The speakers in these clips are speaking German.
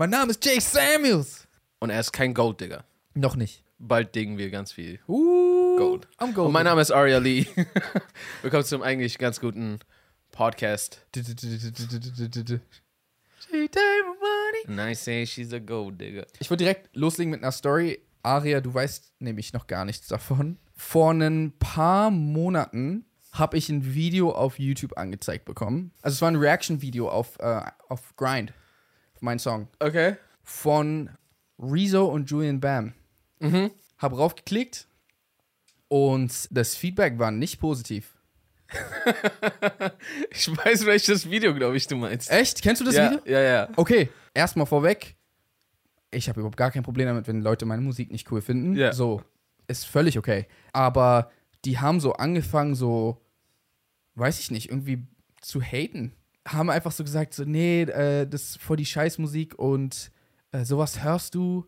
Mein Name ist Jay Samuels. Und er ist kein Golddigger. Noch nicht. Bald diggen wir ganz viel Uh, Gold. I'm gold. Und mein Name ist Aria Lee. Willkommen zum eigentlich ganz guten Podcast. And I say she's a gold digger. Ich würde direkt loslegen mit einer Story. Aria, du weißt nämlich noch gar nichts davon. Vor ein paar Monaten habe ich ein Video auf YouTube angezeigt bekommen. Also es war ein Reaction-Video auf, äh, auf Grind, meinen Song. Okay. Von Rezo und Julian Bam. Mhm. Hab raufgeklickt und das Feedback war nicht positiv. Ich weiß, welches Video, glaube ich, du meinst. Echt? Kennst du das ja, Video? Ja, ja. Okay, erstmal vorweg. Ich habe überhaupt gar kein Problem damit, wenn Leute meine Musik nicht cool finden. Ja. So, ist völlig okay. Aber die haben so angefangen, so, weiß ich nicht, irgendwie zu haten. Haben einfach so gesagt, so, nee, äh, das ist voll die Scheißmusik und äh, sowas hörst du.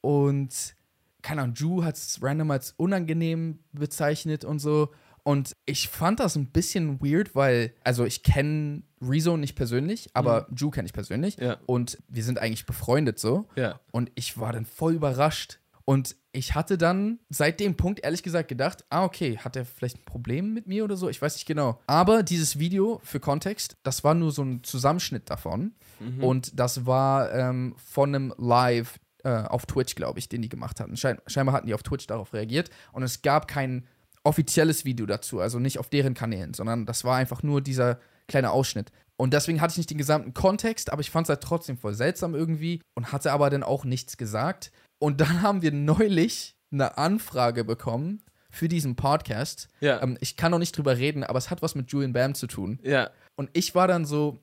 Und, keine Ahnung, Ju hat es random als unangenehm bezeichnet und so. Und ich fand das ein bisschen weird, weil, also ich kenne Rezo nicht persönlich, aber Ju kenne ich persönlich. Ja. Und wir sind eigentlich befreundet so. Ja. Und ich war dann voll überrascht. Und ich hatte dann seit dem Punkt ehrlich gesagt gedacht, ah, okay, hat er vielleicht ein Problem mit mir oder so? Ich weiß nicht genau. Aber dieses Video für Kontext, das war nur so ein Zusammenschnitt davon. Und das war ähm, von einem Live äh, auf Twitch, glaube ich, den die gemacht hatten. Schein scheinbar hatten die auf Twitch darauf reagiert. Und es gab kein offizielles Video dazu, also nicht auf deren Kanälen, sondern das war einfach nur dieser kleine Ausschnitt. Und deswegen hatte ich nicht den gesamten Kontext, aber ich fand es halt trotzdem voll seltsam irgendwie und hatte aber dann auch nichts gesagt. Und dann haben wir neulich eine Anfrage bekommen für diesen Podcast. Ja. Ähm, ich kann noch nicht drüber reden, aber es hat was mit Julian Bam zu tun. Ja. Und ich war dann so,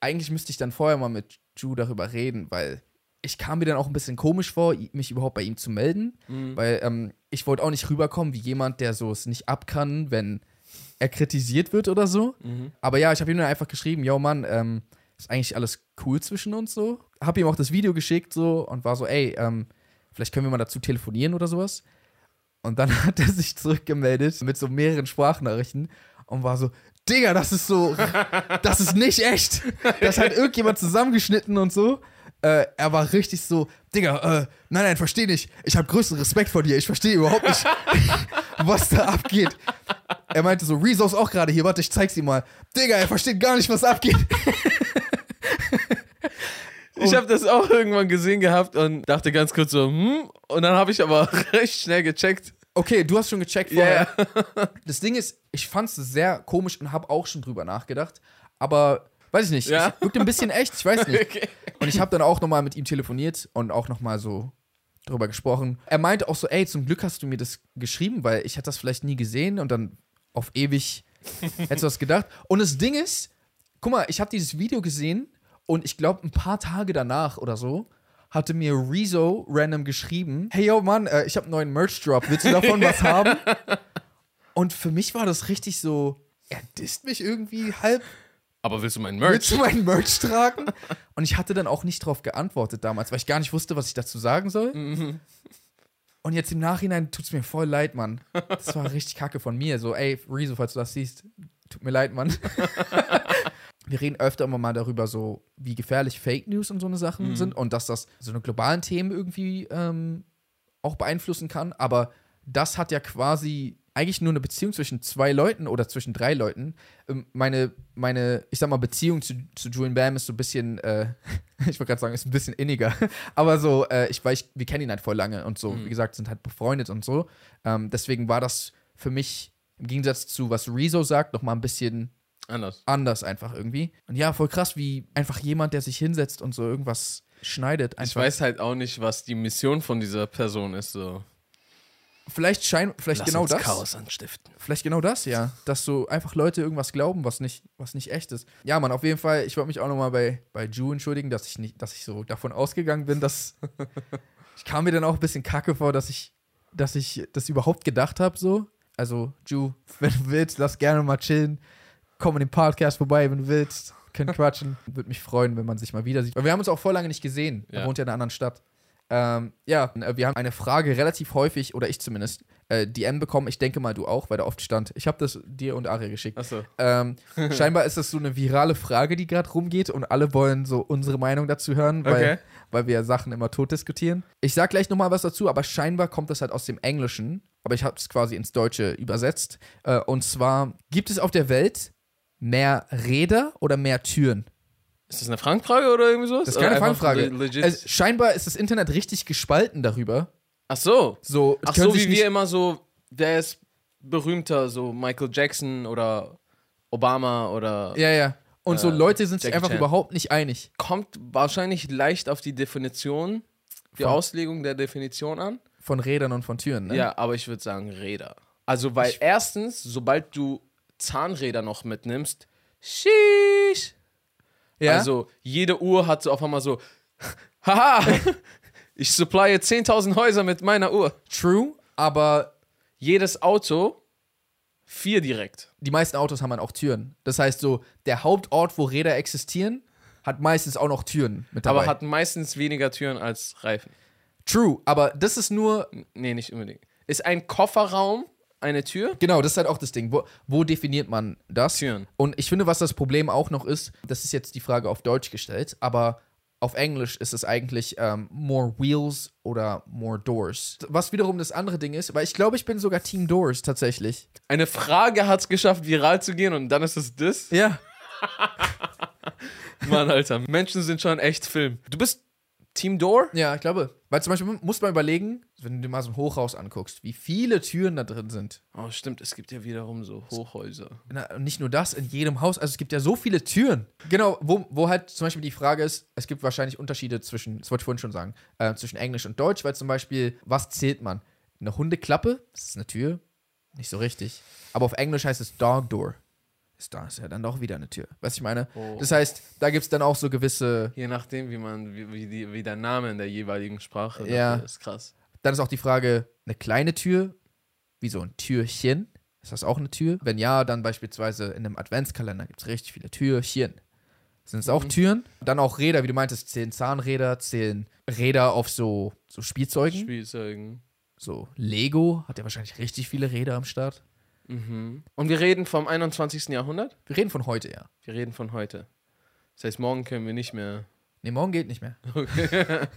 eigentlich müsste ich dann vorher mal mit Ju darüber reden, weil ich kam mir dann auch ein bisschen komisch vor, mich überhaupt bei ihm zu melden, weil ähm, ich wollte auch nicht rüberkommen wie jemand, der so es nicht ab kann, wenn er kritisiert wird oder so. Aber ja, ich habe ihm dann einfach geschrieben, yo Mann, ähm, ist eigentlich alles cool zwischen uns so. Hab ihm auch das Video geschickt so und war so, ey, ähm, vielleicht können wir mal dazu telefonieren oder sowas. Und dann hat er sich zurückgemeldet mit so mehreren Sprachnachrichten und war so, Digga, das ist so, das ist nicht echt. Das hat irgendjemand zusammengeschnitten und so. Äh, er war richtig so, Digga, äh, nein, nein, versteh nicht. Ich habe größten Respekt vor dir. Ich verstehe überhaupt nicht, was da abgeht. Er meinte so, Rezo ist auch gerade hier. Warte, ich zeig's ihm mal. Digga, er versteht gar nicht, was abgeht. Ich habe das auch irgendwann gesehen gehabt und dachte ganz kurz so, hm? Und dann habe ich aber recht schnell gecheckt. Okay, du hast schon gecheckt Ja, vorher. Das Ding ist, ich fand's sehr komisch und habe auch schon drüber nachgedacht. Aber, weiß ich nicht, Ja? es wirkte ein bisschen echt, ich weiß nicht. Okay. Und ich habe dann auch nochmal mit ihm telefoniert und auch nochmal so drüber gesprochen. Er meinte auch so, ey, zum Glück hast du mir das geschrieben, weil ich hätte das vielleicht nie gesehen und dann auf ewig hättest du das gedacht. Und das Ding ist, guck mal, ich habe dieses Video gesehen und ich glaube, ein paar Tage danach oder so hatte mir Rezo random geschrieben, hey yo Mann, äh, ich habe einen neuen Merch-Drop, willst du davon was haben? Und für mich war das richtig so, er disst mich irgendwie halb Aber willst du meinen Willst Merch? du meinen Merch tragen? Und ich hatte dann auch nicht drauf geantwortet damals, weil ich gar nicht wusste, was ich dazu sagen soll. Und jetzt im Nachhinein tut's mir voll leid, Mann. Das war richtig kacke von mir. So, ey, Rezo, falls du das siehst, tut mir leid, Mann. Wir reden öfter immer mal darüber, so wie gefährlich Fake News und so eine Sachen sind und dass das so eine globalen Themen irgendwie ähm, auch beeinflussen kann. Aber das hat ja quasi eigentlich nur eine Beziehung zwischen zwei Leuten oder zwischen drei Leuten. Ähm, meine, meine, ich sag mal, Beziehung zu, zu Julian Bam ist so ein bisschen, äh, ich wollte gerade sagen, ist ein bisschen inniger. Aber so, äh, ich weiß, wir kennen ihn halt voll lange und so, wie gesagt, sind halt befreundet und so. Ähm, deswegen war das für mich im Gegensatz zu was Rezo sagt, noch mal ein bisschen Anders. anders einfach irgendwie. Und ja, voll krass, wie einfach jemand, der sich hinsetzt und so irgendwas schneidet. Einfach. Ich weiß halt auch nicht, was die Mission von dieser Person ist. So. Vielleicht scheint, vielleicht Lass genau das. Chaos anstiften. Vielleicht genau das, ja. Dass so einfach Leute irgendwas glauben, was nicht, was nicht echt ist. Ja, Mann, auf jeden Fall, ich wollte mich auch nochmal bei, bei Ju entschuldigen, dass ich nicht, dass ich so davon ausgegangen bin, dass. ich kam mir dann auch ein bisschen kacke vor, dass ich, dass ich das überhaupt gedacht habe, so. Also, Ju, wenn du willst, lass gerne mal chillen. Komm in den Podcast vorbei, wenn du willst. Können quatschen. Würde mich freuen, wenn man sich mal wieder sieht. Weil wir haben uns auch voll lange nicht gesehen. Er Ja. wohnt ja in einer anderen Stadt. Ähm, ja, äh, wir haben eine Frage relativ häufig, oder ich zumindest, äh, DM bekommen. Ich denke mal, du auch, weil da oft stand. Ich habe das dir und Aria geschickt. Achso. Ähm, scheinbar ist das so eine virale Frage, die gerade rumgeht und alle wollen so unsere Meinung dazu hören, weil, Okay. weil wir Sachen immer tot diskutieren. Ich sag gleich nochmal was dazu, aber scheinbar kommt das halt aus dem Englischen, aber ich habe es quasi ins Deutsche übersetzt. Äh, und zwar, gibt es auf der Welt mehr Räder oder mehr Türen? Ist das eine Fangfrage oder irgendwie sowas? Das ist keine Legit. Also, scheinbar ist das Internet richtig gespalten darüber. Ach so. So, Ach so, wie wir immer so, wer ist berühmter, so Michael Jackson oder Obama oder. Ja, ja. Und so Äh, Leute sind sich einfach Chan. überhaupt nicht einig. Kommt wahrscheinlich leicht auf die Definition, die Von- Auslegung der Definition an. Von Rädern und von Türen, ne? Ja, aber ich würde sagen Räder. Also, weil erstens, sobald du Zahnräder noch mitnimmst, sheesh. ja? Also, jede Uhr hat so auf einmal so, haha, ich supplye 10.000 Häuser mit meiner Uhr. True, aber Jedes Auto, vier direkt. die meisten Autos haben dann auch Türen. Das heißt so, der Hauptort, wo Räder existieren, hat meistens auch noch Türen mit dabei. Aber hat meistens weniger Türen als Reifen. True, aber das ist nur, Nee, nicht unbedingt. Ist ein Kofferraum eine Tür? genau, das ist halt auch das Ding. Wo, wo definiert man das? Türen. Und ich finde, was das Problem auch noch ist, das ist jetzt die Frage auf Deutsch gestellt, aber auf Englisch ist es eigentlich ähm, more wheels oder more doors. Was wiederum das andere Ding ist, weil ich glaube, ich bin sogar Team Doors tatsächlich. Eine Frage hat es geschafft, viral zu gehen und dann ist es das? Ja. Mann, Alter. Menschen sind schon echt Film. Du bist Team Door? Ja, ich glaube. Weil zum Beispiel muss man überlegen, wenn du dir mal so ein Hochhaus anguckst, wie viele Türen da drin sind. Oh, stimmt. Es gibt ja wiederum so Hochhäuser. Na, und nicht nur das, in jedem Haus. Also es gibt ja so viele Türen. Genau, wo, wo halt zum Beispiel die Frage ist, es gibt wahrscheinlich Unterschiede zwischen, das wollte ich vorhin schon sagen, äh, zwischen Englisch und Deutsch, weil zum Beispiel, was zählt man? Eine Hundeklappe, das ist eine Tür. Nicht so richtig. Aber auf Englisch heißt es Dog Door. Ist da ist ja dann doch wieder eine Tür. Weißt du, ich meine? Oh. Das heißt, da gibt es dann auch so gewisse. Je nachdem, wie man, wie, wie, die, wie der Name in der jeweiligen Sprache Ja. ist krass. Dann ist auch die Frage, eine kleine Tür, wie so ein Türchen. Ist das auch eine Tür? Wenn ja, dann beispielsweise in einem Adventskalender gibt es richtig viele Türchen. Sind es auch Türen? Dann auch Räder, wie du meintest, zählen Zahnräder, zählen Räder auf so, so Spielzeugen. Spielzeugen. so Lego hat ja wahrscheinlich richtig viele Räder am Start. Mhm. Und wir reden vom 21. Jahrhundert? Wir reden von heute, ja. Wir reden von heute. Das heißt, morgen können wir nicht mehr. Nee, morgen geht nicht mehr.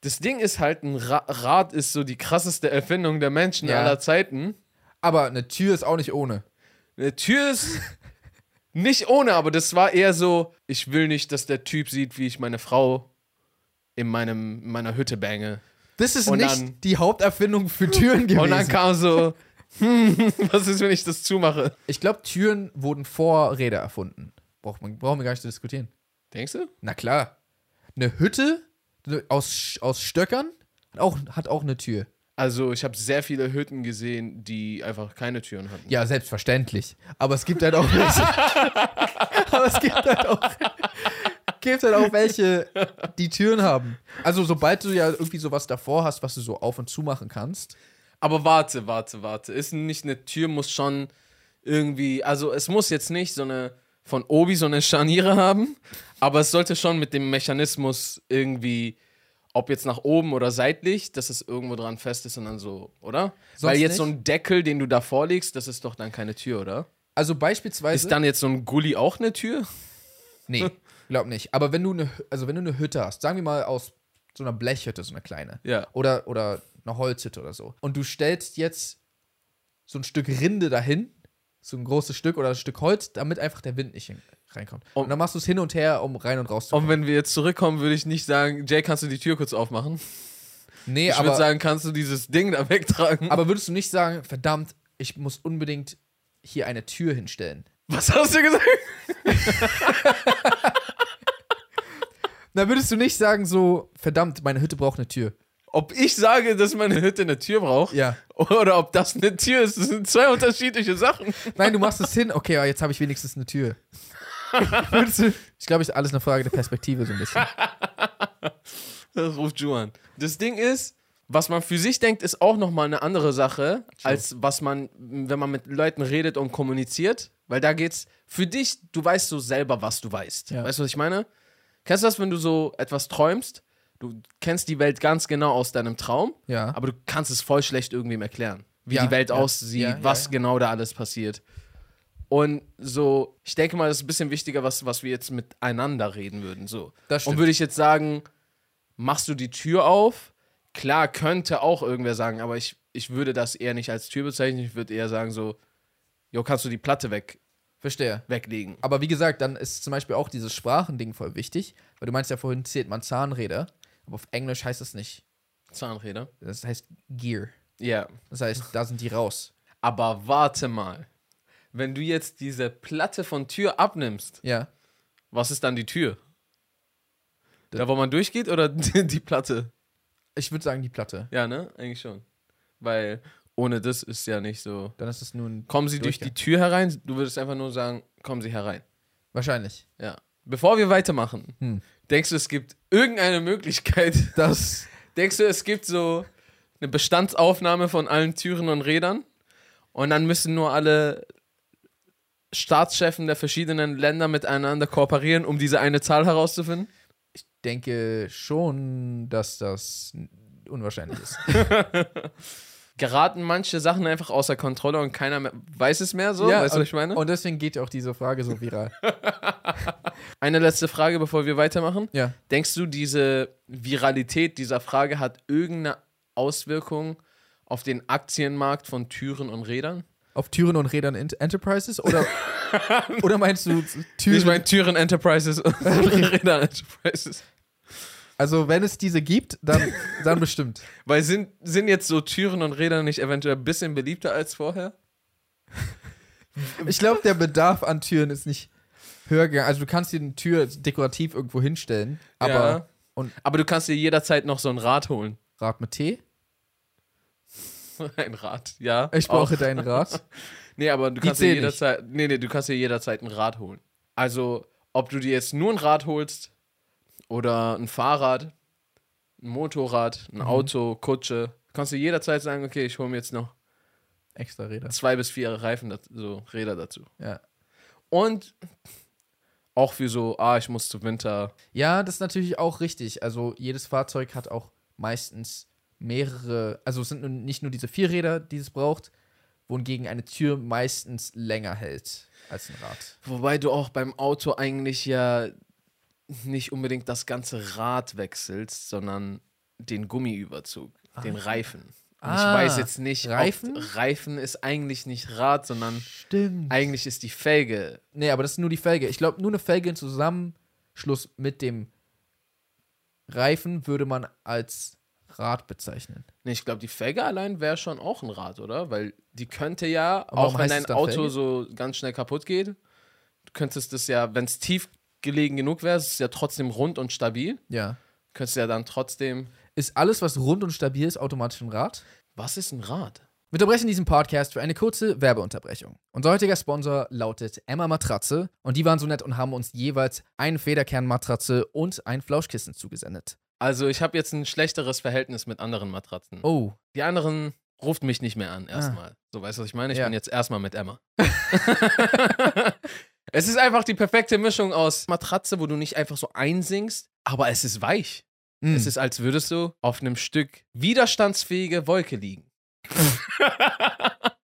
Das Ding ist halt, ein Ra Rad ist so die krasseste Erfindung der Menschen Ja. aller Zeiten. Aber eine Tür ist auch nicht ohne. Eine Tür ist nicht ohne, aber das war eher so, ich will nicht, dass der Typ sieht, wie ich meine Frau in meinem, in meiner Hütte bange. Das ist Und nicht dann- die Haupterfindung für Türen gewesen. Und dann kam so, hm, was ist, wenn ich das zumache? ich glaube, Türen wurden vor Räder erfunden. Braucht man, brauchen wir gar nicht zu diskutieren. Denkst du? Na klar. Eine Hütte aus, aus Stöckern hat auch, hat auch eine Tür. Also, ich habe sehr viele Hütten gesehen, die einfach keine Türen hatten. Ja, selbstverständlich. Aber es gibt halt auch welche. aber es gibt halt auch, gibt halt auch welche, die Türen haben. Also, sobald du ja irgendwie sowas davor hast, was du so auf und zu machen kannst. Aber warte, warte, warte. Ist nicht eine Tür, muss schon irgendwie, also es muss jetzt nicht so eine von Obi so eine Scharniere haben, aber es sollte schon mit dem Mechanismus irgendwie, ob jetzt nach oben oder seitlich, dass es irgendwo dran fest ist und dann so, oder? Weil jetzt nicht? so ein Deckel, den du da vorlegst, das ist doch dann keine Tür, oder? Also, beispielsweise. Ist dann jetzt so ein Gully auch eine Tür? Nee, glaub nicht. Aber wenn du eine, also wenn du eine Hütte hast, sagen wir mal aus so einer Blechhütte, so eine kleine. Ja. Oder, oder eine Holzhütte oder so. Und du stellst jetzt so ein Stück Rinde dahin, so ein großes Stück oder ein Stück Holz, damit einfach der Wind nicht reinkommt. Und, Und- dann machst du es hin und her, um rein und raus zu Und kommen. wenn wir jetzt zurückkommen, würde ich nicht sagen, Jay, kannst du die Tür kurz aufmachen? Nee, Ich würde aber, sagen, kannst du dieses Ding da wegtragen? aber würdest du nicht sagen, verdammt, ich muss unbedingt hier eine Tür hinstellen? Was hast du gesagt? Dann würdest du nicht sagen so, verdammt, meine Hütte braucht eine Tür. Ob ich sage, dass meine Hütte eine Tür braucht Ja. oder ob das eine Tür ist, das sind zwei unterschiedliche Sachen. Nein, du machst es hin, okay, aber jetzt habe ich wenigstens eine Tür. Ich glaube, es ist alles eine Frage der Perspektive so ein bisschen. Das ruft Ju an. Das Ding ist, was man für sich denkt, ist auch nochmal eine andere Sache, als was man, wenn man mit Leuten redet und kommuniziert. Weil da geht's für dich, du weißt so selber, was du weißt. Ja. Weißt du, was ich meine? Kennst du das, wenn du so etwas träumst? Du kennst die Welt ganz genau aus deinem Traum, Ja. aber du kannst es voll schlecht irgendwem erklären, wie Ja, die Welt ja, aussieht, was genau da alles passiert. Und so, ich denke mal, das ist ein bisschen wichtiger, was, was wir jetzt miteinander reden würden. So. Das Und würde ich jetzt sagen, machst du die Tür auf? Klar, könnte auch irgendwer sagen, aber ich, ich würde das eher nicht als Tür bezeichnen. Ich würde eher sagen so, jo, kannst du die Platte weg, Verstehe. weglegen. Aber wie gesagt, dann ist zum Beispiel auch dieses Sprachending voll wichtig, weil du meinst ja vorhin zählt man Zahnräder, aber auf Englisch heißt das nicht. Zahnräder. Das heißt Gear. Ja. Das heißt, da sind die raus. Aber warte mal. Wenn du jetzt diese Platte von Tür abnimmst, Ja. was ist dann die Tür? Da, wo man durchgeht oder die, die Platte? Ich würde sagen die Platte. Ja, ne? Eigentlich schon. Weil ohne das ist ja nicht so. Dann ist es nun Kommen Sie durch die Tür herein? Du würdest einfach nur sagen, kommen Sie herein. wahrscheinlich. Ja. Bevor wir weitermachen, Hm. denkst du, es gibt irgendeine Möglichkeit, Das denkst du, es gibt so eine Bestandsaufnahme von allen Türen und Rädern und dann müssen nur alle Staatschefen der verschiedenen Länder miteinander kooperieren, um diese eine Zahl herauszufinden? ich denke schon, dass das unwahrscheinlich ist. Geraten manche Sachen einfach außer Kontrolle und keiner mehr weiß es mehr so? weißt du, was ich meine? Und deswegen geht auch diese Frage so viral. Eine letzte Frage, bevor wir weitermachen. ja. Denkst du, diese Viralität dieser Frage hat irgendeine Auswirkung auf den Aktienmarkt von Türen und Rädern? Auf Türen und Rädern Ent- Enterprises oder oder meinst du Türen? Ich meine Türen Enterprises und Rädern Enterprises. Also wenn es diese gibt, dann dann bestimmt. Weil sind, sind jetzt so Türen und Räder nicht eventuell ein bisschen beliebter als vorher? Ich glaube, der Bedarf an Türen ist nicht höher gegangen. Also du kannst dir eine Tür dekorativ irgendwo hinstellen, aber Ja. und Aber du kannst dir jederzeit noch so ein Rad holen. Rad mit Tee. Ein Rad, ja. Ich brauche auch. dein Rad. Nee, aber du Die kannst dir nicht. jederzeit. Nee, nee, du kannst dir jederzeit ein Rad holen. Also, ob du dir jetzt nur ein Rad holst oder ein Fahrrad, ein Motorrad, ein Mhm. Auto, Kutsche, kannst du jederzeit sagen, okay, ich hole mir jetzt noch Extra Räder. zwei bis vier Reifen, dazu, so Räder dazu. Ja. Und auch für so, ah, ich muss zu Winter. Ja, das ist natürlich auch richtig. Also jedes Fahrzeug hat auch meistens mehrere, also es sind nun nicht nur diese vier Räder, die es braucht, wohingegen eine Tür meistens länger hält als ein Rad. Wobei du auch beim Auto eigentlich ja nicht unbedingt das ganze Rad wechselst, sondern den Gummiüberzug, den Reifen. Und ich Ah, weiß jetzt nicht, Reifen? Reifen ist eigentlich nicht Rad, sondern Stimmt. eigentlich ist die Felge. Nee, aber das ist nur die Felge. Ich glaube, nur eine Felge in Zusammenschluss mit dem Reifen würde man als Rad bezeichnen. Nee, ich glaube, die Felge allein wäre schon auch ein Rad, oder? Weil die könnte ja, auch wenn dein Auto Felge? so ganz schnell kaputt geht, du könntest es ja, wenn es tief gelegen genug wäre, ist es ja trotzdem rund und stabil. Ja. Könntest ja dann trotzdem. Ist alles, was rund und stabil ist, automatisch ein Rad? Was ist ein Rad? Wir unterbrechen diesen Podcast für eine kurze Werbeunterbrechung. Unser heutiger Sponsor lautet Emma Matratze und die waren so nett und haben uns jeweils eine Federkernmatratze und ein Flauschkissen zugesendet. Also, ich habe jetzt ein schlechteres Verhältnis mit anderen Matratzen. Oh, Die anderen ruft mich nicht mehr an, erstmal. So, weißt du, was ich meine? Ich Ja. bin jetzt erstmal mit Emma. es ist einfach die perfekte Mischung aus Matratze, wo du nicht einfach so einsinkst, aber es ist weich. mm. Es ist, als würdest du auf einem Stück widerstandsfähige Wolke liegen.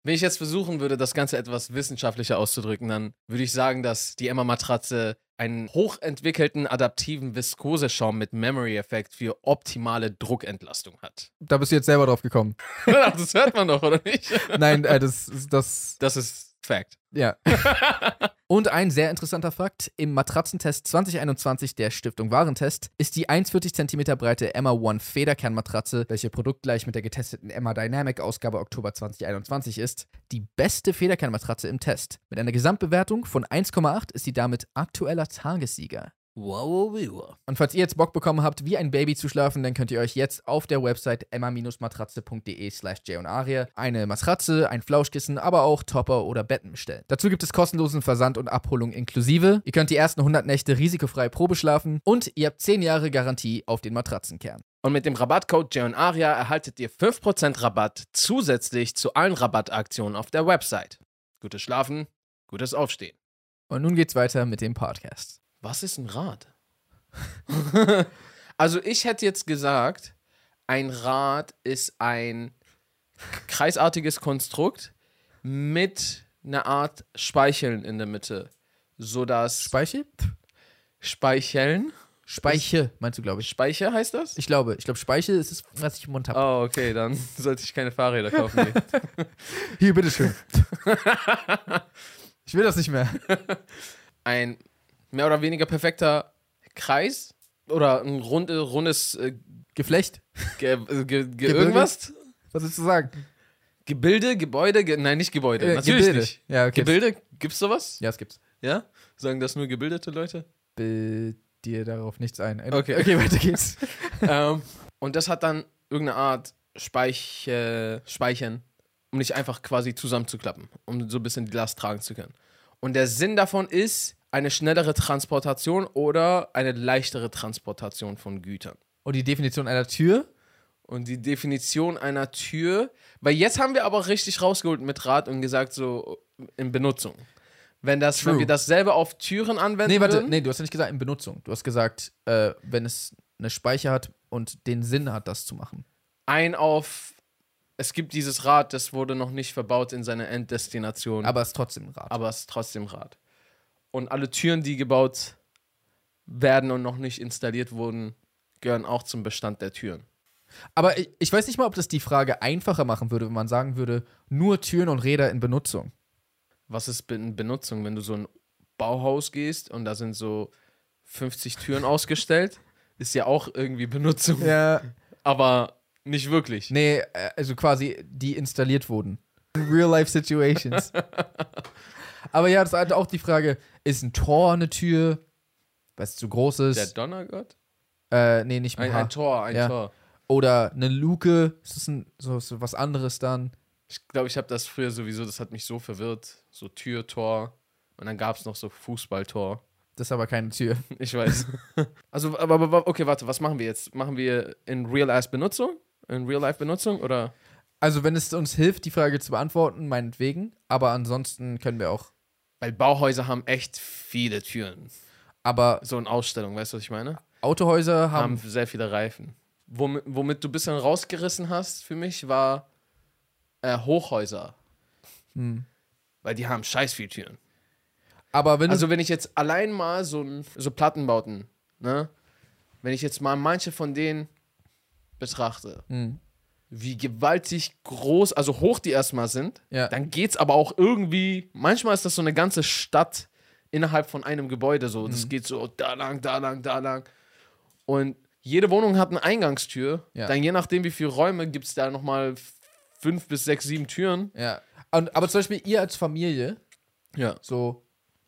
Wenn ich jetzt versuchen würde, das Ganze etwas wissenschaftlicher auszudrücken, dann würde ich sagen, dass die Emma-Matratze einen hochentwickelten adaptiven Viskoseschaum mit Memory-Effekt für optimale Druckentlastung hat. da bist du jetzt selber drauf gekommen. das hört man doch, oder nicht? Nein, äh, das ist das. Das ist Fact. Ja. Und ein sehr interessanter Fakt: Im Matratzentest 2021 der Stiftung Warentest ist die 1,40 cm breite Emma One Federkernmatratze, welche produktgleich mit der getesteten Emma Dynamic Ausgabe Oktober 2021 ist, die beste Federkernmatratze im Test. Mit einer Gesamtbewertung von 1,8 ist sie damit aktueller Tagessieger. Wow, wow. Und falls ihr jetzt Bock bekommen habt, wie ein Baby zu schlafen, dann könnt ihr euch jetzt auf der Website emma-matratze.de slash Aria eine Matratze, ein Flauschkissen, aber auch Topper oder Betten bestellen. Dazu gibt es kostenlosen Versand und Abholung inklusive. Ihr könnt die ersten 100 Nächte risikofrei Probe schlafen und ihr habt 10 Jahre Garantie auf den Matratzenkern. Und mit dem Rabattcode JONARIA erhaltet ihr 5% Rabatt zusätzlich zu allen Rabattaktionen auf der Website. Gutes Schlafen, gutes Aufstehen. Und nun geht's weiter mit dem Podcast. Was ist ein Rad? Also ich hätte jetzt gesagt, ein Rad ist ein kreisartiges Konstrukt mit einer Art Speicheln in der Mitte, sodass Speichel? Speicheln, Speiche, meinst du, glaube ich. Speicher heißt das? Ich glaube, ich glaube, Speichel ist es, was ich im Mund habe. Oh, okay, dann sollte ich keine Fahrräder kaufen. Hier, bitteschön. ich will das nicht mehr. Ein mehr oder weniger perfekter Kreis oder ein rund, rundes äh, Geflecht? ge, äh, ge, ge, irgendwas? Was willst du sagen? Gebilde, Gebäude, ge, nein, nicht Gebäude, Äh, natürlich Gebilde. nicht. Ja, okay. Gebilde, gibt's sowas? Ja, es gibt's. Ja? Sagen das nur gebildete Leute? Bild dir darauf nichts ein. Okay. Okay, weiter geht's. ähm, und das hat dann irgendeine Art Speich, äh, Speichern, um nicht einfach quasi zusammenzuklappen, um so ein bisschen die Last tragen zu können. Und der Sinn davon ist eine schnellere Transportation oder eine leichtere Transportation von Gütern. Und die Definition einer Tür? Und die Definition einer Tür, weil jetzt haben wir aber richtig rausgeholt mit Rad und gesagt, so in Benutzung. Wenn, das, wenn True. wir dasselbe auf Türen anwenden Nee, warte, würden, nee, du hast ja nicht gesagt in Benutzung. Du hast gesagt, äh, wenn es eine Speicher hat und den Sinn hat, das zu machen. ein auf, es gibt dieses Rad, das wurde noch nicht verbaut in seiner Enddestination, aber, Aber es ist trotzdem ein Rad. es ist trotzdem Rad. Und alle Türen, die gebaut werden und noch nicht installiert wurden, gehören auch zum Bestand der Türen. Aber ich, ich weiß nicht mal, ob das die Frage einfacher machen würde, wenn man sagen würde, nur Türen und Räder in Benutzung. Was ist in Benutzung, wenn du so ein Bauhaus gehst und da sind so 50 Türen ausgestellt? Ist ja auch irgendwie Benutzung, Ja. aber nicht wirklich. Nee, äh, also quasi, die installiert wurden. In Real-Life-Situations. Aber ja, das ist halt auch die Frage, ist ein Tor eine Tür, weil es zu groß Der ist? Donnergott? Äh, nee, nicht Ein, ein, ein Tor, ein Ja. Tor. Oder eine Luke, ist das ein, so, so was anderes dann? Ich glaube, ich habe das früher sowieso, das hat mich so verwirrt. So Tür, Tor. Und dann gab es noch so Fußballtor. Das ist aber keine Tür. Ich weiß. also, aber, aber, okay, warte, was machen wir jetzt? Machen wir in Real-Life-Benutzung? In Real-Life-Benutzung oder? Also, wenn es uns hilft, die Frage zu beantworten, meinetwegen. Aber ansonsten können wir auch. Weil Bauhäuser haben echt viele Türen. Aber So in Ausstellung, weißt du, was ich meine? Autohäuser Haben haben. sehr viele Reifen. Womit, womit du ein bisschen rausgerissen hast für mich, war äh, Hochhäuser. Hm. Weil die haben scheiß viele Türen. Aber wenn Also wenn ich jetzt allein mal so, so Plattenbauten, ne? Wenn ich jetzt mal manche von denen betrachte, du. Hm. Wie gewaltig groß, also hoch die erstmal sind, Ja. dann geht's aber auch irgendwie, manchmal ist das so eine ganze Stadt innerhalb von einem Gebäude so. Mhm. Das geht so da lang, da lang, da lang. Und jede Wohnung hat eine Eingangstür. Ja. Dann je nachdem, wie viele Räume, gibt es da nochmal fünf bis sechs, sieben Türen. Ja. Und, aber zum Beispiel ihr als Familie, Ja. so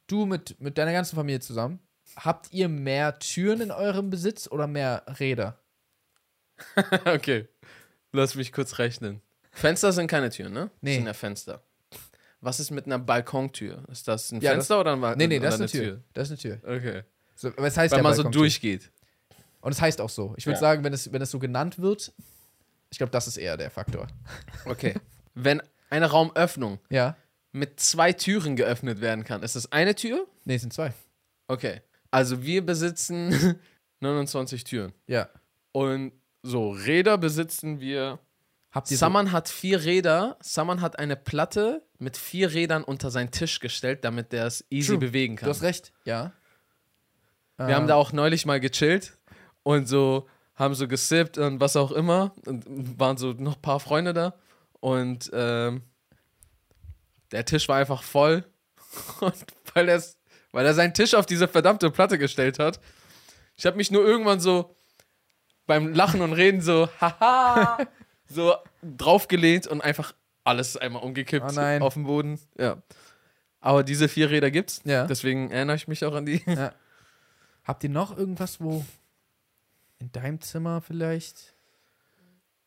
du mit, mit deiner ganzen Familie zusammen, habt ihr mehr Türen in eurem Besitz oder mehr Räder? okay. Lass mich kurz rechnen. Fenster sind keine Türen, ne? Nee. Das sind ja Fenster. Was ist mit einer Balkontür? Ist das ein Ja, Fenster oder ein Balkon? Nee, nee, das ist eine Tür. Das ist eine Tür. Okay. So, es heißt Weil ja man so durchgeht. Und es heißt auch so. Ich würde Ja. sagen, wenn es, wenn es so genannt wird, ich glaube, das ist eher der Faktor. Okay. Wenn eine Raumöffnung Ja? mit zwei Türen geöffnet werden kann, ist das eine Tür? Nee, es sind zwei. Okay. Also wir besitzen 29 Türen. Ja. Und so, Räder besitzen wir. Habt ihr so, Saman hat vier Räder. Saman hat eine Platte mit vier Rädern unter seinen Tisch gestellt, damit der es easy True. bewegen Du kann. hast recht, ja. Wir haben da auch neulich mal gechillt und so haben so gesippt und was auch immer und waren so noch ein paar Freunde da und ähm, der Tisch war einfach voll und weil, weil er seinen Tisch auf diese verdammte Platte gestellt hat, ich habe mich nur irgendwann so beim Lachen und Reden so haha so draufgelehnt und einfach alles einmal umgekippt Oh auf dem Boden. Ja. Aber diese vier Räder gibt's, Ja. deswegen erinnere ich mich auch an die. ja. Habt ihr noch irgendwas, wo in deinem Zimmer vielleicht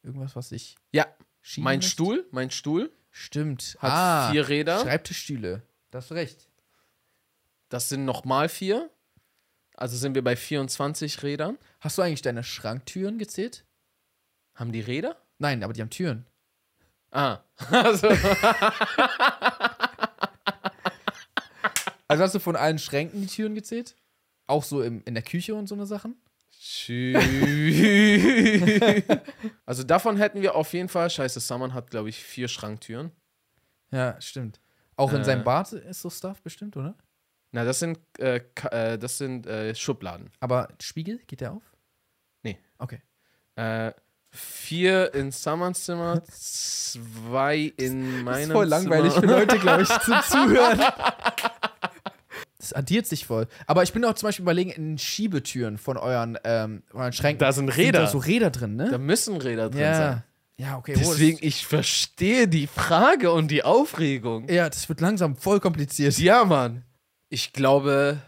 irgendwas, was ich Ja, Mein möchte? Stuhl, mein Stuhl Stimmt. hat ah, vier Räder. Schreibtischstühle. Da hast du recht. Das sind nochmal vier. Also sind wir bei 24 Rädern. Hast du eigentlich deine Schranktüren gezählt? Haben die Räder? Nein, aber die haben Türen. Ah. Also, Also hast du von allen Schränken die Türen gezählt? Auch so im, in der Küche und so eine Sachen? Also davon hätten wir auf jeden Fall, scheiße, Saman hat, glaube ich, vier Schranktüren. Ja, stimmt. Auch in Äh. seinem Bad ist so Stuff bestimmt, oder? Na, das sind, äh, äh, das sind äh, Schubladen. Aber Spiegel, geht der auf? Nee. Okay. Äh, vier in Samans Zimmer, zwei in meinem Das ist voll langweilig Zimmer. für Leute, glaube ich, zum Zuhören. Das addiert sich voll. Aber ich bin auch zum Beispiel überlegen, in Schiebetüren von euren, ähm, euren Schränken. Da sind Räder. da so Räder drin, ne? Da müssen Räder drin ja. sein. Ja, okay. oh, Deswegen, ich verstehe die Frage und die Aufregung. Ja, das wird langsam voll kompliziert. Ja, Mann. Ich glaube,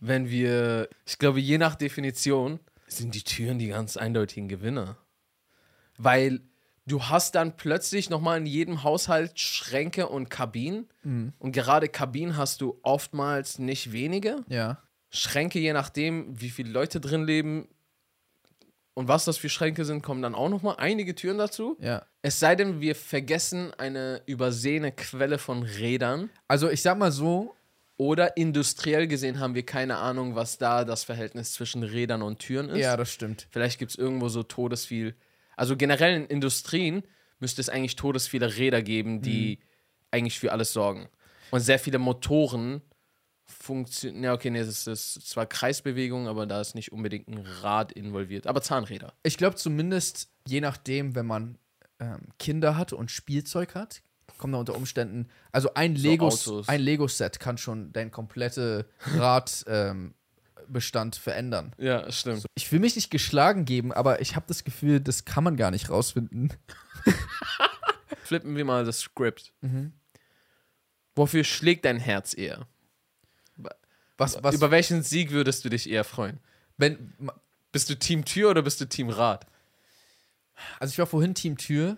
wenn wir, ich glaube, je nach Definition sind die Türen die ganz eindeutigen Gewinner. Weil du hast dann plötzlich nochmal in jedem Haushalt Schränke und Kabinen. Und gerade Kabinen hast du oftmals nicht wenige. Ja. Schränke, je nachdem, wie viele Leute drin leben und was das für Schränke sind, kommen dann auch nochmal einige Türen dazu. Ja. Es sei denn, wir vergessen eine übersehene Quelle von Rädern. Also ich sag mal so, Oder industriell gesehen haben wir keine Ahnung, was da das Verhältnis zwischen Rädern und Türen ist. ja, das stimmt. Vielleicht gibt es irgendwo so todesviel. Also generell in Industrien müsste es eigentlich todesviele Räder geben, die eigentlich für alles sorgen. Und sehr viele Motoren funktionieren. Ja, okay, nee, es ist zwar Kreisbewegung, aber da ist nicht unbedingt ein Rad involviert. Aber Zahnräder. Ich glaube zumindest, je nachdem, wenn man ähm, Kinder hat und Spielzeug hat, kommen da unter Umständen, also ein So Lego, Autos. ein Lego-Set kann schon dein komplette Radbestand ähm, verändern. Ja, stimmt. Ich will mich nicht geschlagen geben, aber ich habe das Gefühl, das kann man gar nicht rausfinden. Flippen wir mal das Skript. Mhm. Wofür schlägt dein Herz eher? Was, was, Über welchen Sieg würdest du dich eher freuen? wenn, Bist du Team Tür oder bist du Team Rad? also ich war vorhin Team Tür.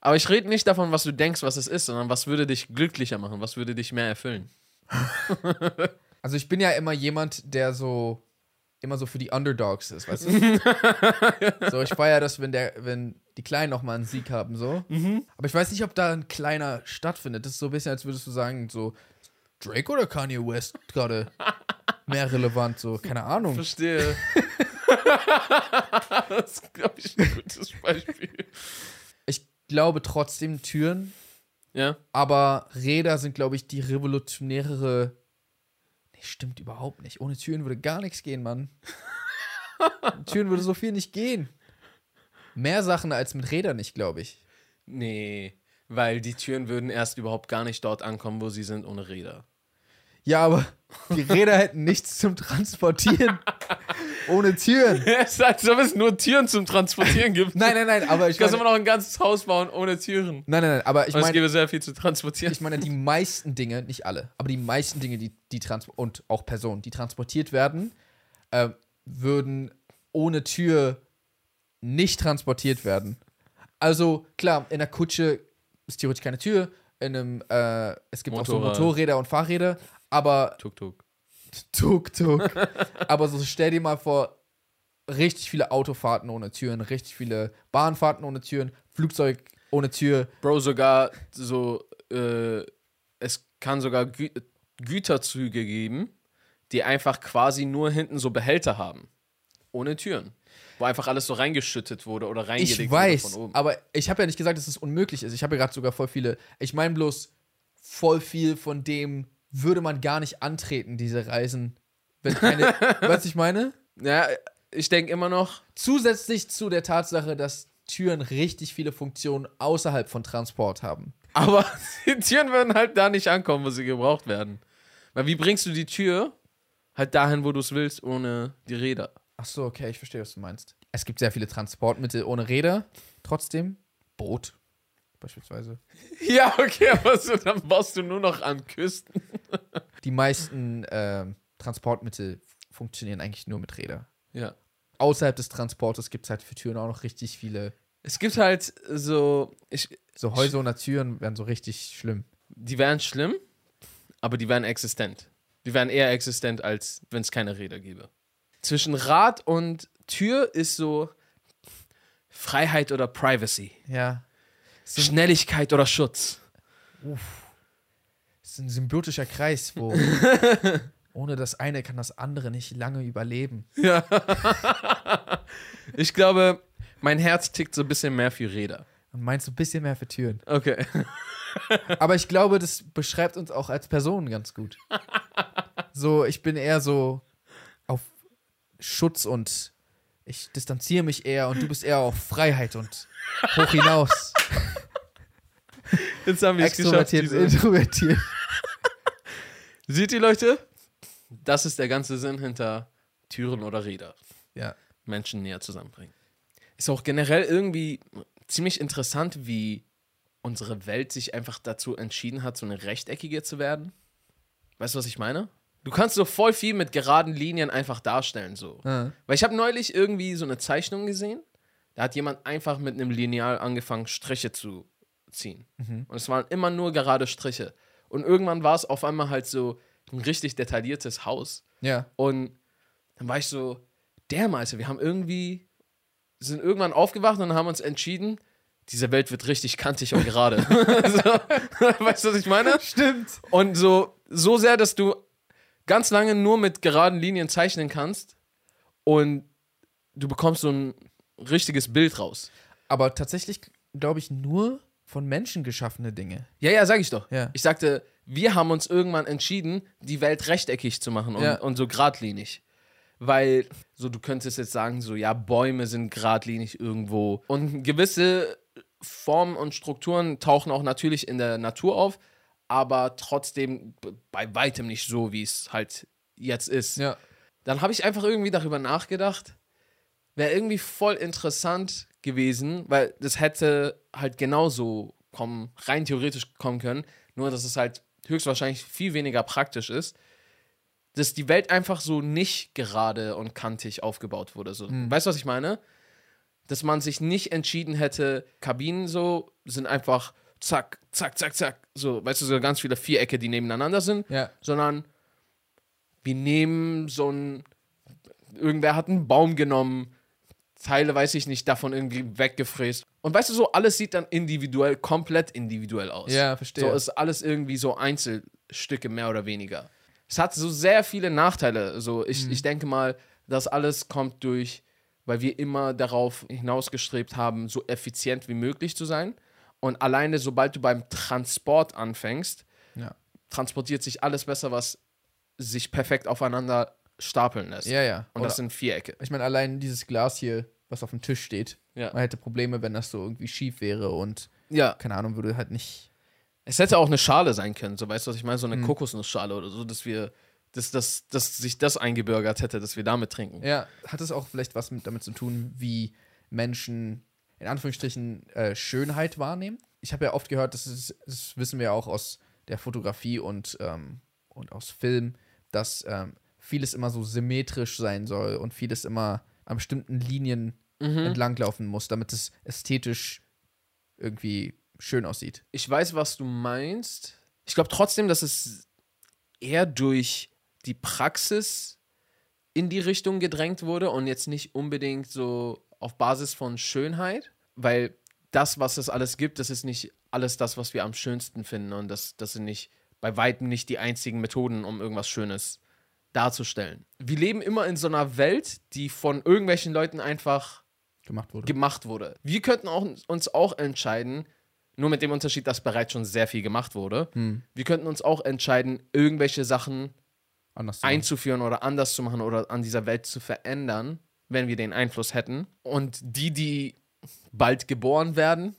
Aber ich rede nicht davon, was du denkst, was es ist, sondern was würde dich glücklicher machen, was würde dich mehr erfüllen. Also ich bin ja immer jemand, der so immer so für die Underdogs ist, weißt du? so, ich feiere das, wenn der, wenn die Kleinen nochmal einen Sieg haben, so. Aber ich weiß nicht, ob da ein kleiner stattfindet. Das ist so ein bisschen, als würdest du sagen, so Drake oder Kanye West gerade mehr relevant, so, keine Ahnung. Verstehe. das ist, glaube ich, ein gutes Beispiel. Ich glaube trotzdem Türen, Ja? aber Räder sind, glaube ich, die revolutionärere. Nee, stimmt überhaupt nicht. Ohne Türen würde gar nichts gehen, Mann. Türen würde so viel nicht gehen. Mehr Sachen als mit Rädern nicht, glaube ich. Nee, weil die Türen würden erst überhaupt gar nicht dort ankommen, wo sie sind, ohne Räder. Ja, aber die Räder hätten nichts zum Transportieren. Ohne Türen. Es ist, als ob es nur Türen zum Transportieren gibt. Nein, nein, nein, aber ich Du kannst meine. immer noch ein ganzes Haus bauen ohne Türen. Nein, nein, nein, aber ich Und es meine, gäbe sehr viel zu transportieren. ich meine, die meisten Dinge, nicht alle, aber die meisten Dinge, die, die trans und auch Personen, die transportiert werden, äh, würden ohne Tür nicht transportiert werden. Also, klar, in der Kutsche ist theoretisch keine Tür, in einem, äh, es gibt auch so Motorrad. Motorräder und Fahrräder, aber Tuk tuk. Tuk Tuk. Aber so stell dir mal vor, richtig viele Autofahrten ohne Türen, richtig viele Bahnfahrten ohne Türen, Flugzeug ohne Tür. Bro, sogar so, äh, es kann sogar Gü Güterzüge geben, die einfach quasi nur hinten so Behälter haben. Ohne Türen. Wo einfach alles so reingeschüttet wurde oder reingelegt Ich wurde weiß, von oben. aber ich habe ja nicht gesagt, dass es unmöglich ist. Ich habe ja gerade sogar voll viele. Ich meine bloß, voll viel von dem würde man gar nicht antreten, diese Reisen. Wenn keine, weißt du, ich meine? Ja, ich denke immer noch, Zusätzlich zu der Tatsache, dass Türen richtig viele Funktionen außerhalb von Transport haben. aber die Türen würden halt da nicht ankommen, wo sie gebraucht werden. Weil wie bringst du die Tür halt dahin, wo du es willst, ohne die Räder? Ach so, okay, ich verstehe, was du meinst. Es gibt sehr viele Transportmittel ohne Räder. Trotzdem Boot beispielsweise. Ja, okay, aber so, dann baust du nur noch an Küsten. Die meisten ähm, Transportmittel funktionieren eigentlich nur mit Rädern. Ja. Außerhalb des Transportes gibt es halt für Türen auch noch richtig viele. Es gibt halt so, ich, So Häuser ohne Türen wären so richtig schlimm. die wären schlimm, aber die wären existent. Die wären eher existent, als wenn es keine Räder gäbe. Zwischen Rad und Tür ist so Freiheit oder Privacy. Ja. Schnelligkeit oder Schutz. es ist ein symbiotischer Kreis, wo ohne das eine kann das andere nicht lange überleben. Ja. ich glaube, mein Herz tickt so ein bisschen mehr für Räder. Und meinst du ein bisschen mehr für Türen. Okay. Aber ich glaube, das beschreibt uns auch als Personen ganz gut. So, ich bin eher so auf Schutz und ich distanziere mich eher und du bist eher auf Freiheit und hoch hinaus. Jetzt haben wir es geschafft. Introvertiert. Seht ihr, Leute? Das ist der ganze Sinn hinter Türen oder Räder. Ja. Menschen näher zusammenbringen. Ist auch generell irgendwie ziemlich interessant, wie unsere Welt sich einfach dazu entschieden hat, so eine rechteckige zu werden. Weißt du, was ich meine? Du kannst so voll viel mit geraden Linien einfach darstellen, so. Ja. Weil ich habe neulich irgendwie so eine Zeichnung gesehen. Da hat jemand einfach mit einem Lineal angefangen, Striche zu ziehen. Und es waren immer nur gerade Striche. Und irgendwann war es auf einmal halt so ein richtig detailliertes Haus. Ja. Und dann war ich so, der Alter, wir haben irgendwie, sind irgendwann aufgewacht und haben uns entschieden, diese Welt wird richtig kantig und gerade. so, weißt du, was ich meine? Stimmt. Und so, so sehr, dass du ganz lange nur mit geraden Linien zeichnen kannst und du bekommst so ein richtiges Bild raus. Aber tatsächlich glaube ich nur von Menschen geschaffene Dinge. Ja, ja, sag ich doch. Ja. Ich sagte, wir haben uns irgendwann entschieden, die Welt rechteckig zu machen und, Ja. und so geradlinig. Weil, so du könntest jetzt sagen, so, ja, Bäume sind geradlinig irgendwo. Und gewisse Formen und Strukturen tauchen auch natürlich in der Natur auf, aber trotzdem bei weitem nicht so, wie es halt jetzt ist. Ja. Dann habe ich einfach irgendwie darüber nachgedacht, wäre irgendwie voll interessant gewesen, weil das hätte halt genauso kommen, rein theoretisch kommen können, nur dass es halt höchstwahrscheinlich viel weniger praktisch ist, dass die Welt einfach so nicht gerade und kantig aufgebaut wurde. So. Weißt du, was ich meine? Dass man sich nicht entschieden hätte, Kabinen so sind einfach zack, zack, zack, zack, so, weißt du, so ganz viele Vierecke, die nebeneinander sind, Ja. sondern wir nehmen so ein, irgendwer hat einen Baum genommen, Teile, weiß ich nicht, davon irgendwie weggefräst. Und weißt du, so alles sieht dann individuell, komplett individuell aus. Ja, verstehe. So ist alles irgendwie so Einzelstücke mehr oder weniger. Es hat so sehr viele Nachteile. So, ich, Mhm. ich denke mal, das alles kommt durch, weil wir immer darauf hinausgestrebt haben, so effizient wie möglich zu sein. Und alleine, sobald du beim Transport anfängst, Ja. transportiert sich alles besser, was sich perfekt aufeinander stapeln lässt. Ja, ja. Und Oder- das sind Vierecke. Ich meine, allein dieses Glas hier, was auf dem Tisch steht, Ja. man hätte Probleme, wenn das so irgendwie schief wäre und Ja. keine Ahnung, würde halt nicht. Es hätte auch eine Schale sein können, so weißt du, was ich meine? So eine Mhm. Kokosnussschale oder so, dass wir, dass, dass, dass sich das eingebürgert hätte, dass wir damit trinken. Ja, hat es auch vielleicht was mit, damit zu tun, wie Menschen in Anführungsstrichen äh, Schönheit wahrnehmen? Ich habe ja oft gehört, das, ist, das wissen wir ja auch aus der Fotografie und, ähm, und aus Film, dass ähm, vieles immer so symmetrisch sein soll und vieles immer an bestimmten Linien Mhm. entlanglaufen muss, damit es ästhetisch irgendwie schön aussieht. Ich weiß, was du meinst. Ich glaube trotzdem, dass es eher durch die Praxis in die Richtung gedrängt wurde und jetzt nicht unbedingt so auf Basis von Schönheit, weil das, was es alles gibt, das ist nicht alles das, was wir am schönsten finden und das, das sind nicht bei weitem nicht die einzigen Methoden, um irgendwas Schönes darzustellen. Wir leben immer in so einer Welt, die von irgendwelchen Leuten einfach Gemacht wurde. gemacht wurde. Wir könnten auch, uns auch entscheiden, nur mit dem Unterschied, dass bereits schon sehr viel gemacht wurde. Hm. Wir könnten uns auch entscheiden, irgendwelche Sachen einzuführen oder anders zu machen oder an dieser Welt zu verändern, wenn wir den Einfluss hätten. Und die, die bald geboren werden,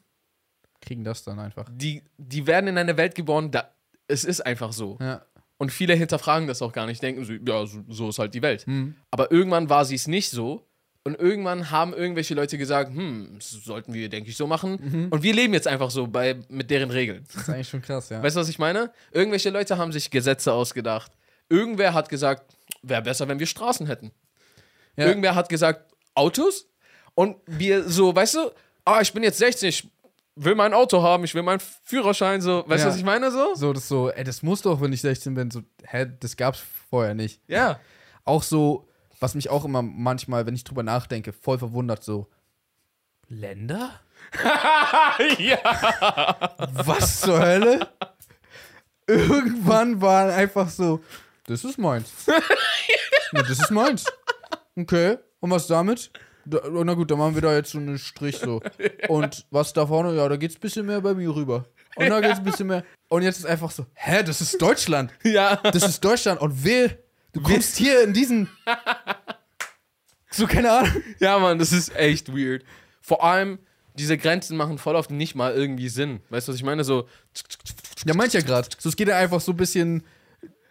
kriegen das dann einfach. die, die werden in eine Welt geboren, da, es ist einfach so. Ja. Und viele hinterfragen das auch gar nicht, denken so, ja, so, so ist halt die Welt. Hm. Aber irgendwann war sie es nicht so. Und irgendwann haben irgendwelche Leute gesagt, hm, sollten wir, denke ich, so machen. Mhm. Und wir leben jetzt einfach so bei, mit deren Regeln. Das ist eigentlich schon krass, ja. Weißt du, was ich meine? Irgendwelche Leute haben sich Gesetze ausgedacht. Irgendwer hat gesagt, wäre besser, wenn wir Straßen hätten. Ja. Irgendwer hat gesagt, Autos. Und wir so, weißt du, ah, ich bin jetzt 60, ich will mein Auto haben, ich will meinen Führerschein, so, weißt du, Ja. was ich meine, so? So, das so, ey, das muss doch, wenn ich 16 bin, so, hä, das gab's vorher nicht. Ja. Auch so, was mich auch immer manchmal, wenn ich drüber nachdenke, voll verwundert, so, Länder? ja. Was zur Hölle? Irgendwann waren einfach so das ist meins. ja, das ist meins. Okay, und was damit? Da, na gut, dann machen wir da jetzt so einen Strich so. Und was da vorne? Ja, da geht's ein bisschen mehr bei mir rüber. Und da geht's ein bisschen mehr. Und jetzt ist einfach so, hä, das ist Deutschland. Ja. Das ist Deutschland. Und will, du kommst hier in diesen. So, keine Ahnung. Ja, Mann, das ist echt weird. Vor allem, diese Grenzen machen voll oft nicht mal irgendwie Sinn. Weißt du, was ich meine? So, Ja, meint ja gerade. So, es geht ja einfach so ein bisschen.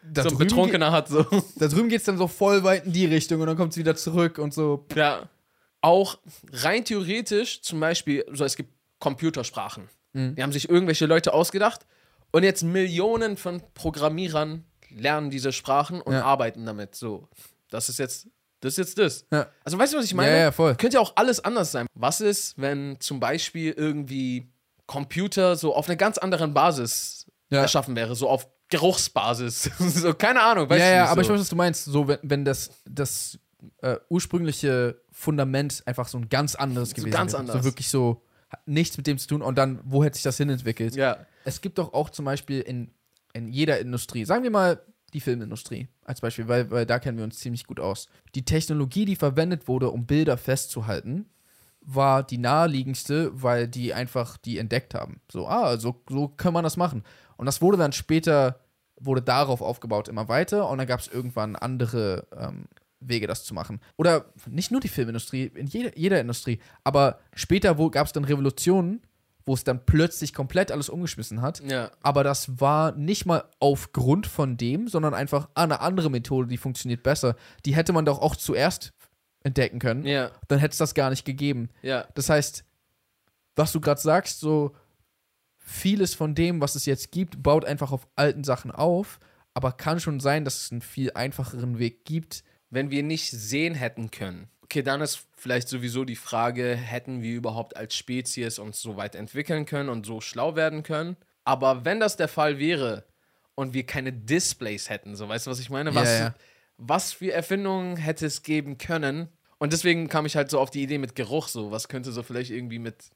Da so ein Betrunkener hat so. Da drüben geht's dann so voll weit in die Richtung und dann kommt's wieder zurück und so. Ja. Auch rein theoretisch, zum Beispiel, so es gibt Computersprachen. Die haben sich irgendwelche Leute ausgedacht und jetzt Millionen von Programmierern lernen diese Sprachen und Ja. arbeiten damit. So, das ist jetzt, das ist jetzt das. Ja. Also weißt du, was ich meine? Ja, ja, voll. Könnte ja auch alles anders sein. Was ist, wenn zum Beispiel irgendwie Computer so auf einer ganz anderen Basis Ja. erschaffen wäre, so auf Geruchsbasis. so, keine Ahnung, weißt ja, du ja, nicht, aber so. ich weiß, was du meinst. So, wenn, wenn das, das äh, ursprüngliche Fundament einfach so ein ganz anderes gewesen ganz wäre. anders. So wirklich so, hat nichts mit dem zu tun und dann, wo hätte sich das hinentwickelt? Ja. Es gibt doch auch zum Beispiel in, in jeder Industrie, sagen wir mal die Filmindustrie als Beispiel, weil, weil da kennen wir uns ziemlich gut aus. Die Technologie, die verwendet wurde, um Bilder festzuhalten, war die naheliegendste, weil die einfach die entdeckt haben. So, ah, so, so kann man das machen. Und das wurde dann später, wurde darauf aufgebaut immer weiter und dann gab es irgendwann andere ähm, Wege, das zu machen. Oder nicht nur die Filmindustrie, in jeder, jeder Industrie, aber später gab es dann Revolutionen, wo es dann plötzlich komplett alles umgeschmissen hat. Ja. Aber das war nicht mal aufgrund von dem, sondern einfach eine andere Methode, die funktioniert besser. Die hätte man doch auch zuerst entdecken können. Ja. Dann hätte es das gar nicht gegeben. Ja. Das heißt, was du gerade sagst, so vieles von dem, was es jetzt gibt, baut einfach auf alten Sachen auf. Aber kann schon sein, dass es einen viel einfacheren Weg gibt. Wenn wir nicht sehen hätten können. Okay, dann ist vielleicht sowieso die Frage, hätten wir überhaupt als Spezies uns so weit entwickeln können und so schlau werden können? Aber wenn das der Fall wäre und wir keine Displays hätten, so weißt du, was ich meine? Was, Ja, ja. was für Erfindungen hätte es geben können? Und deswegen kam ich halt so auf die Idee mit Geruch, so was könnte so vielleicht irgendwie mit.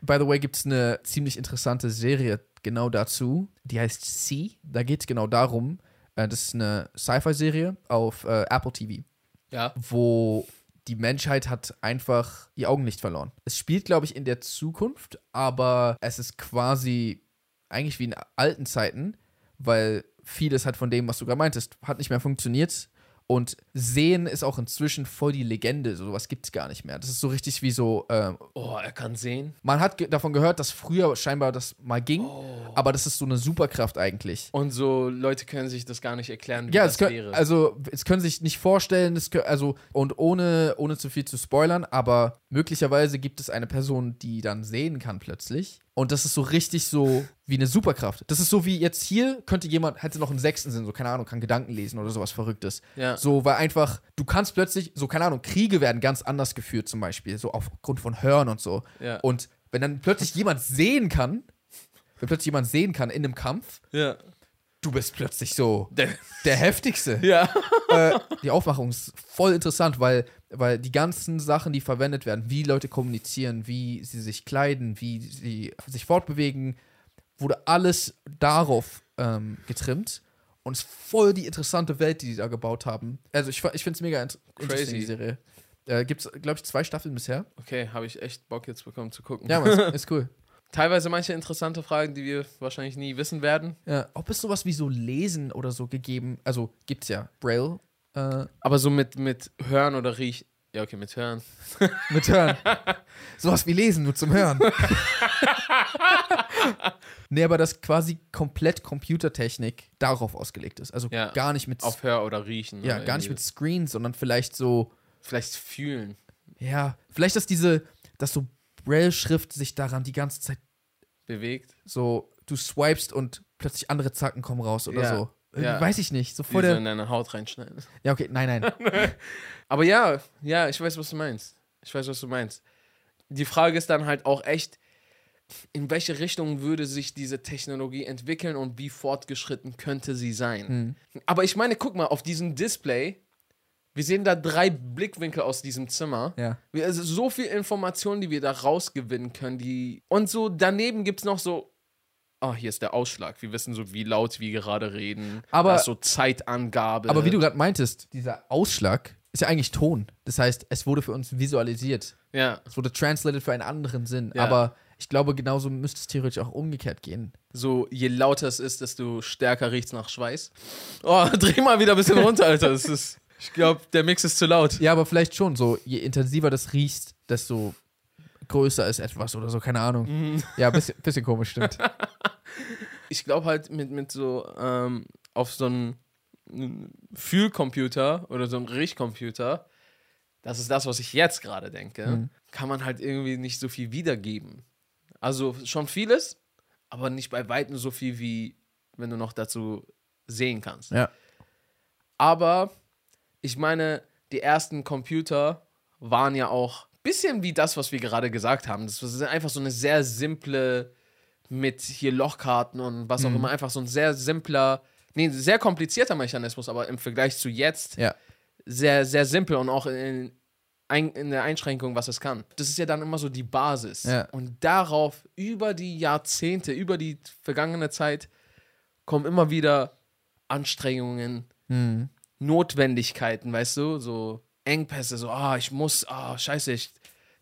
By the way, gibt es eine ziemlich interessante Serie genau dazu. Die heißt C. Da geht es genau darum. Äh, das ist eine Sci-Fi-Serie auf äh, Apple TV. Ja. wo die Menschheit hat einfach ihr Augenlicht verloren. Es spielt, glaube ich, in der Zukunft, aber es ist quasi eigentlich wie in alten Zeiten, weil vieles halt von dem, was du gerade meintest, hat nicht mehr funktioniert. Und Sehen ist auch inzwischen voll die Legende. So was gibt es gar nicht mehr. Das ist so richtig wie so. ähm, Oh, er kann sehen. man hat ge davon gehört, dass früher scheinbar das mal ging, aber das ist so eine Superkraft eigentlich. Und so Leute können sich das gar nicht erklären, wie Ja, das es können, wäre. also es können sich nicht vorstellen, es kö- also und ohne ohne zu viel zu spoilern, aber möglicherweise gibt es eine Person, die dann sehen kann plötzlich und das ist so richtig so wie eine Superkraft. Das ist so wie jetzt hier könnte jemand hätte noch einen sechsten Sinn, so keine Ahnung, kann Gedanken lesen oder sowas Verrücktes. Ja. So weil einfach du kannst plötzlich so keine Ahnung Kriege werden ganz anders geführt zum Beispiel so aufgrund von Hören und so. Ja. Und wenn dann plötzlich jemand sehen kann, wenn plötzlich jemand sehen kann in einem Kampf, ja. Du bist plötzlich so Der, der heftigste ja. äh, die Aufmachung ist voll interessant, weil, weil die ganzen Sachen, die verwendet werden, wie Leute kommunizieren, wie sie sich kleiden, wie sie sich fortbewegen, wurde alles darauf ähm, getrimmt. Und es ist voll die interessante Welt, die die da gebaut haben. Also ich, ich finde es mega interessant, die Serie. Äh, Gibt es, glaube ich, zwei Staffeln bisher. Okay, habe ich echt Bock jetzt bekommen zu gucken. Ja, Mann, ist cool. Teilweise manche interessante Fragen, die wir wahrscheinlich nie wissen werden. Ja, ob es sowas wie so Lesen oder so gegeben, also gibt's ja Braille äh, Aber so mit, mit Hören oder Riechen. Ja, okay, mit Hören. mit Hören. sowas wie Lesen, nur zum Hören. nee, aber das quasi komplett Computertechnik darauf ausgelegt ist. Also Ja, gar nicht mit Auf Hör oder Riechen. ja, oder gar nicht mit Screens, sondern vielleicht so, Vielleicht fühlen. ja, vielleicht dass diese, dass so Braille-Schrift sich daran die ganze Zeit Bewegt. so, du swipest und plötzlich andere Zacken kommen raus oder Ja, so. Ja. Weiß ich nicht. So Die vor so der. in deine Haut reinschneiden. Ja, okay, nein, nein. Aber ja, ja, ich weiß, was du meinst. Ich weiß, was du meinst. Die Frage ist dann halt auch echt, in welche Richtung würde sich diese Technologie entwickeln und wie fortgeschritten könnte sie sein? Aber ich meine, guck mal, auf diesem Display, wir sehen da drei Blickwinkel aus diesem Zimmer. Ja. Wir, also so viel Information, die wir da rausgewinnen können. Die und so daneben gibt es noch so oh, hier ist der Ausschlag. Wir wissen so, wie laut wir gerade reden. Aber- so Zeitangabe. Aber wie du gerade meintest, dieser Ausschlag ist ja eigentlich Ton. Das heißt, es wurde für uns visualisiert. Ja, Es wurde translated für einen anderen Sinn. Ja. Aber ich glaube, genauso müsste es theoretisch auch umgekehrt gehen. so je lauter es ist, desto stärker riecht es nach Schweiß. Oh, dreh mal wieder ein bisschen runter, Alter. Das ist, ich glaube, der Mix ist zu laut. Ja, aber vielleicht schon so, je intensiver das riecht, desto größer ist etwas oder so, keine Ahnung. Mhm. Ja, bisschen, bisschen komisch, stimmt. Ich glaube halt mit, mit so ähm, auf so einen Fühlcomputer oder so einen Riechcomputer, das ist das, was ich jetzt gerade denke, Mhm. kann man halt irgendwie nicht so viel wiedergeben. Also schon vieles, aber nicht bei weitem so viel, wie wenn du noch dazu sehen kannst. Ja. Aber ich meine, die ersten Computer waren ja auch ein bisschen wie das, was wir gerade gesagt haben. Das ist einfach so eine sehr simple, mit hier Lochkarten und was auch Mhm. immer, einfach so ein sehr simpler, nee, sehr komplizierter Mechanismus, aber im Vergleich zu jetzt Ja. sehr, sehr simpel und auch in, in der Einschränkung, was es kann. Das ist ja dann immer so die Basis. Ja. Und darauf, über die Jahrzehnte, über die vergangene Zeit, kommen immer wieder Anstrengungen, Hm. Notwendigkeiten, weißt du, so Engpässe, so, ah, ich muss, ah, scheiße, ich,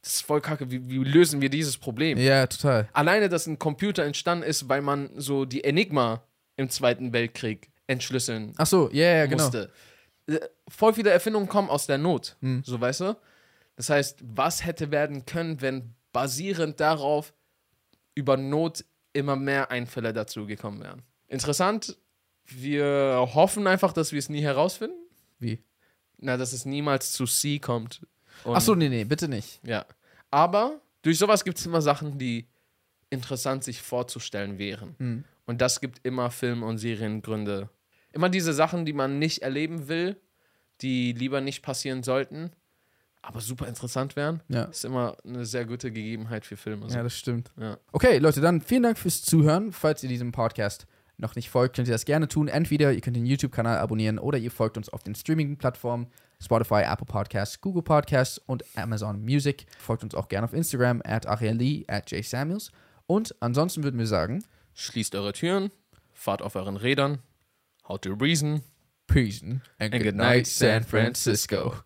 das ist voll kacke, wie, wie lösen wir dieses Problem? Ja, total. Alleine, dass ein Computer entstanden ist, weil man so die Enigma im Zweiten Weltkrieg entschlüsseln Ach so, ja, ja, genau. musste. Äh, Voll viele Erfindungen kommen aus der Not, Hm. so weißt du? Das heißt, was hätte werden können, wenn basierend darauf über Not immer mehr Einfälle dazu gekommen wären? Interessant. Wir hoffen einfach, dass wir es nie herausfinden. Wie? Na, dass es niemals zu C kommt. Und, Ach so, nee, nee, bitte nicht. Ja. Aber durch sowas gibt es immer Sachen, die interessant sich vorzustellen wären. Hm. Und das gibt immer Film- und Seriengründe. Immer diese Sachen, die man nicht erleben will, die lieber nicht passieren sollten, aber super interessant wären. Ja. Ist immer eine sehr gute Gegebenheit für Filme. Ja, das stimmt. Ja. Okay, Leute, dann vielen Dank fürs Zuhören. Falls ihr diesem Podcast noch nicht folgt, könnt ihr das gerne tun. Entweder ihr könnt den YouTube-Kanal abonnieren oder ihr folgt uns auf den Streaming-Plattformen Spotify, Apple Podcasts, Google Podcasts und Amazon Music. Folgt uns auch gerne auf Instagram at Arieli, at jsamuels. Und ansonsten würden wir sagen, Schließt eure Türen, fahrt auf euren Rädern, how to reason. Peace and good night, San Francisco.